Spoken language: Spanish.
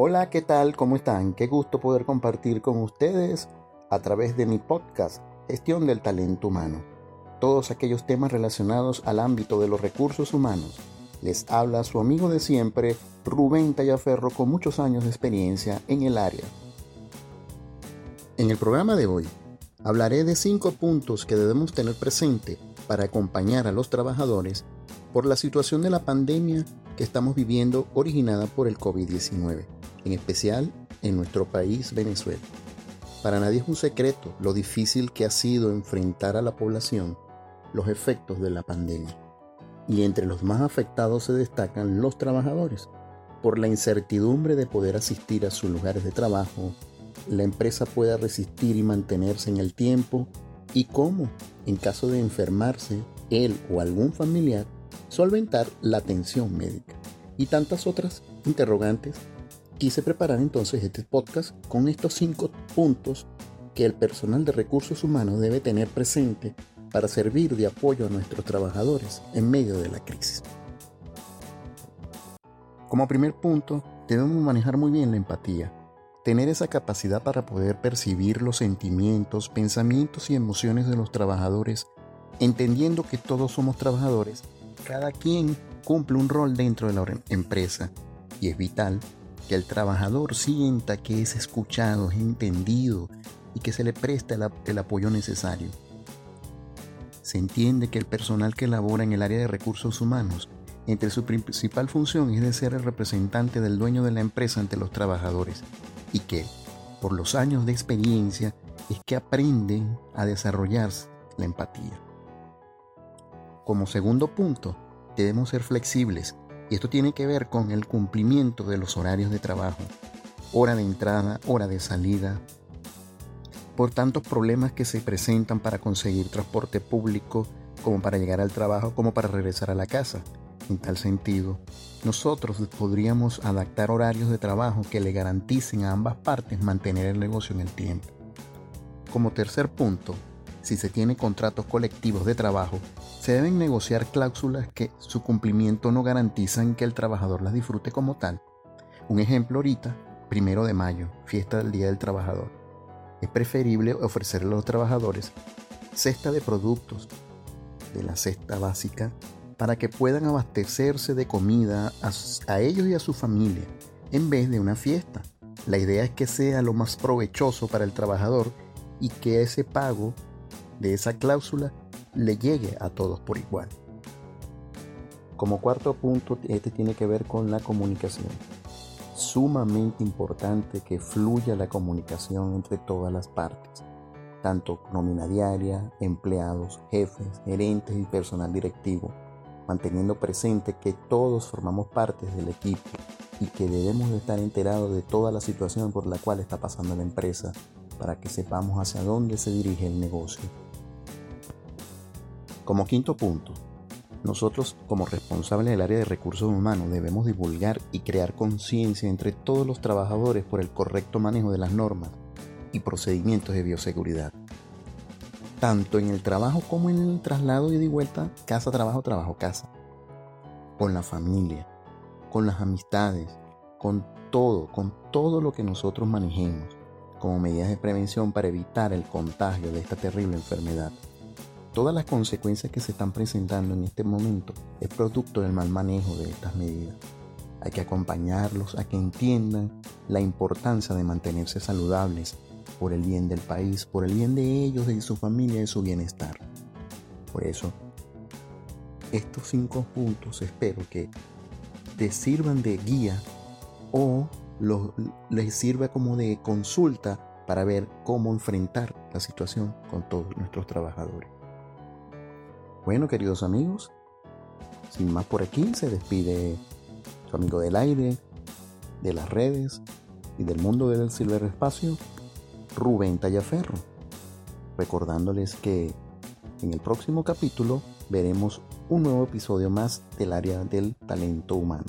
Hola, ¿qué tal? ¿Cómo están? Qué gusto poder compartir con ustedes a través de mi podcast Gestión del Talento Humano. Todos aquellos temas relacionados al ámbito de los recursos humanos. Les habla su amigo de siempre, Rubén Tallaferro, con muchos años de experiencia en el área. En el programa de hoy hablaré de cinco puntos que debemos tener presente para acompañar a los trabajadores por la situación de la pandemia que estamos viviendo originada por el COVID-19, en especial en nuestro país Venezuela. Para nadie es un secreto lo difícil que ha sido enfrentar a la población los efectos de la pandemia. Y entre los más afectados se destacan los trabajadores, por la incertidumbre de poder asistir a sus lugares de trabajo, la empresa pueda resistir y mantenerse en el tiempo y cómo, en caso de enfermarse, él o algún familiar, solventar la atención médica y tantas otras interrogantes. Quise preparar entonces este podcast con estos cinco puntos que el personal de recursos humanos debe tener presente para servir de apoyo a nuestros trabajadores en medio de la crisis. Como primer punto, debemos manejar muy bien la empatía, tener esa capacidad para poder percibir los sentimientos, pensamientos y emociones de los trabajadores, entendiendo que todos somos trabajadores cada quien cumple un rol dentro de la empresa y es vital que el trabajador sienta que es escuchado, es entendido y que se le presta el, apoyo necesario. Se entiende que el personal que labora en el área de recursos humanos, entre su principal función es de ser el representante del dueño de la empresa ante los trabajadores y que, por los años de experiencia, es que aprenden a desarrollar la empatía. Como segundo punto, debemos ser flexibles y esto tiene que ver con el cumplimiento de los horarios de trabajo, hora de entrada, hora de salida, por tantos problemas que se presentan para conseguir transporte público, como para llegar al trabajo, como para regresar a la casa. En tal sentido, nosotros podríamos adaptar horarios de trabajo que le garanticen a ambas partes mantener el negocio en el tiempo. Como tercer punto, si se tiene contratos colectivos de trabajo, se deben negociar cláusulas que su cumplimiento no garantizan que el trabajador las disfrute como tal. Un ejemplo ahorita, primero de mayo, fiesta del Día del Trabajador. Es preferible ofrecerle a los trabajadores cesta de productos de la cesta básica para que puedan abastecerse de comida a, a ellos y a su familia en vez de una fiesta. La idea es que sea lo más provechoso para el trabajador y que ese pago de esa cláusula le llegue a todos por igual. Como cuarto punto, este tiene que ver con la comunicación. Sumamente importante que fluya la comunicación entre todas las partes, tanto nómina diaria, empleados, jefes, gerentes y personal directivo, manteniendo presente que todos formamos parte del equipo y que debemos de estar enterados de toda la situación por la cual está pasando la empresa para que sepamos hacia dónde se dirige el negocio como quinto punto, nosotros como responsables del área de recursos humanos debemos divulgar y crear conciencia entre todos los trabajadores por el correcto manejo de las normas y procedimientos de bioseguridad. Tanto en el trabajo como en el traslado y de vuelta casa, trabajo, trabajo, casa. Con la familia, con las amistades, con todo, con todo lo que nosotros manejemos como medidas de prevención para evitar el contagio de esta terrible enfermedad todas las consecuencias que se están presentando en este momento es producto del mal manejo de estas medidas. Hay que acompañarlos a que entiendan la importancia de mantenerse saludables por el bien del país, por el bien de ellos, de su familia de su bienestar. Por eso, estos cinco puntos espero que te sirvan de guía o les sirva como de consulta para ver cómo enfrentar la situación con todos nuestros trabajadores. Bueno, queridos amigos, sin más por aquí, se despide su amigo del aire, de las redes y del mundo del ciberespacio, Rubén Tallaferro. Recordándoles que en el próximo capítulo veremos un nuevo episodio más del área del talento humano.